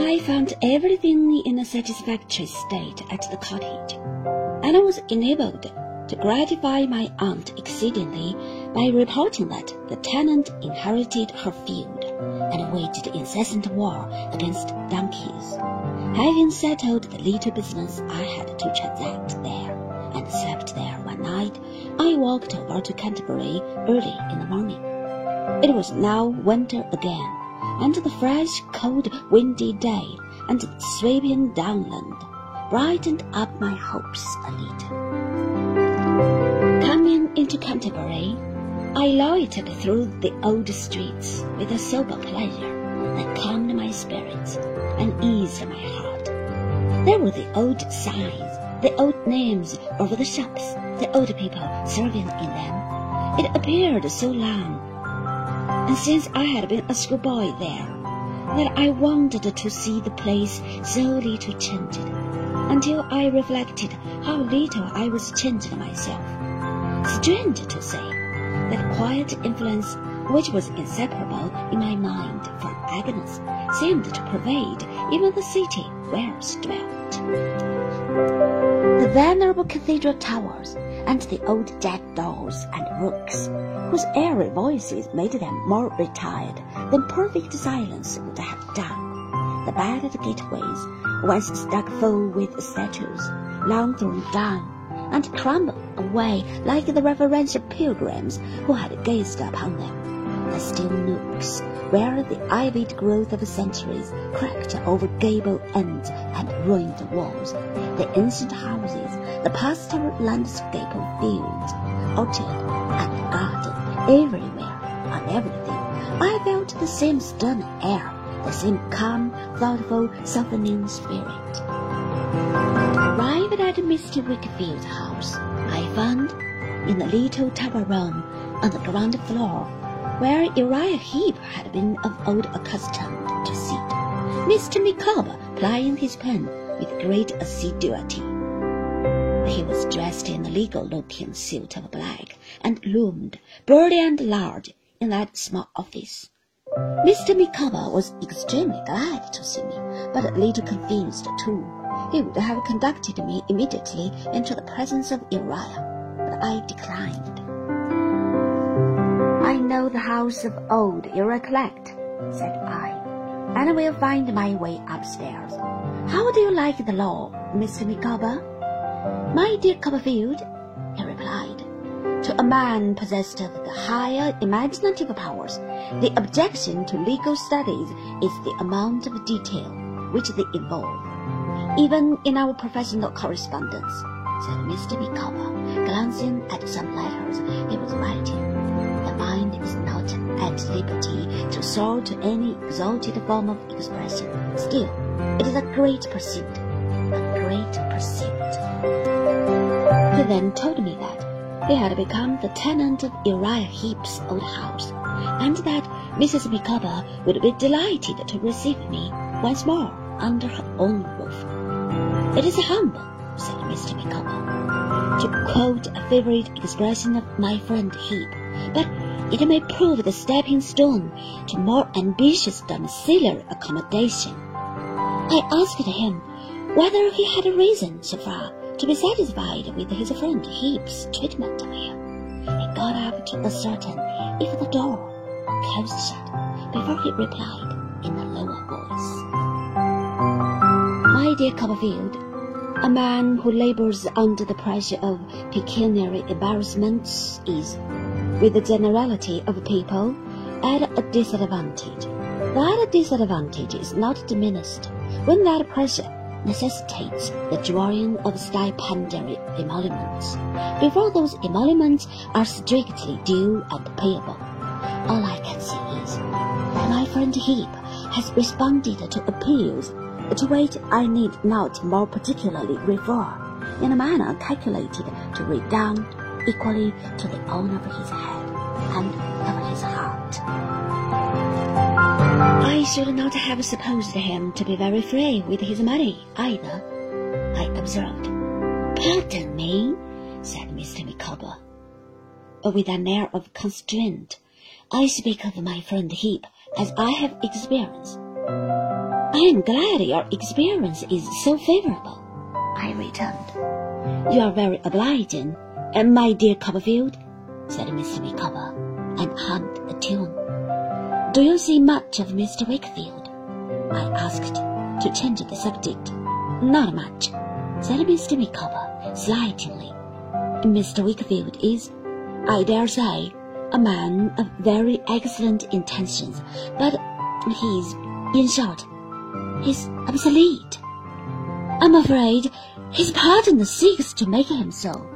I found everything in a satisfactory state at the cottage, and I was enabled to gratify my aunt exceedingly by reporting that the tenant inherited her field and waged incessant war against donkeys. Having settled the little business I had to transact there, and slept there one night, I walked over to Canterbury early in the morning. It was now winter again, and the fresh, cold, windy day and the sweeping downland brightened up my hopes a little. Coming into Canterbury, I loitered through the old streets with a sober pleasure that calmed my spirits and eased my heart. There were the old signs, the old names over the shops, the old people serving in them. It appeared so long, and since I had been a schoolboy there, that I wanted to see the place so little changed, until I reflected how little I was changed myself. Strange to say, that quiet influence which was inseparable in my mind from Agnes seemed to pervade even the city where I dwelt. The venerable cathedral towers and the old jackdaws and rooks, whose airy voices made them more retired than perfect silence would have done. The battered gateways, once stuck full with statues, long thrown down and crumbled away like the reverential pilgrims who had gazed upon them. The still nooks, where the ivied growth of centuries cracked over gable ends and ruined walls, the ancient houses, the pastoral landscape of fields, orchard, and garden, everywhere, on everything, I felt the same stern air, the same calm, thoughtful, softening spirit. Arrived at Mr. Wickfield's house, I found, in the little tower room on the ground floor, where Uriah Heep had been of old accustomed to sit, Mr. Micawber plying his pen with great assiduity. He was dressed in a legal-looking suit of black, and loomed, burly and large, in that small office. Mr. Micawber was extremely glad to see me, but a little confused too. He would have conducted me immediately into the presence of Uriah, but I declined. I know the house of old, you recollect, said I, and will find my way upstairs. How do you like the law, Mr. Micawber? My dear Copperfield, he replied, to a man possessed of the higher imaginative powers, the objection to legal studies is the amount of detail which they involve. Even in our professional correspondence, said Mr. Micawber, glancing at some letters he was writing, is not at liberty to soar to any exalted form of expression. Still, it is a great pursuit, a great pursuit. He then told me that he had become the tenant of Uriah Heep's old house, and that Mrs. Micawber would be delighted to receive me once more under her own roof. It is humble, said Mr. Micawber, to quote a favorite expression of my friend Heep, but it may prove the stepping stone to more ambitious domiciliary accommodation. I asked him whether he had a reason so far to be satisfied with his friend Heep's treatment of him. He got up to ascertain if the door closed shut before he replied in a lower voice. My dear Copperfield, a man who labors under the pressure of pecuniary embarrassments is, with the generality of people, at a disadvantage. That disadvantage is not diminished when that pressure necessitates the drawing of stipendiary emoluments before those emoluments are strictly due and payable. All I can say is that my friend Heep has responded to appeals to which I need not more particularly refer, in a manner calculated to redound equally to the honour of his head and of his heart. I should not have supposed him to be very free with his money either, I observed. Pardon me, said Mr. Micawber, with an air of constraint. I speak of my friend Heep as I have experience. I am glad your experience is so favorable, I returned. You are very obliging, and my dear Copperfield, said Mr. Micawber, and hummed a tune. Do you see much of Mr. Wickfield? I asked, to change the subject. Not much, said Mr. Micawber, slightingly. Mr. Wickfield is, I dare say, a man of very excellent intentions, but he's, in short, he's obsolete. I'm afraid his partner seeks to make him so.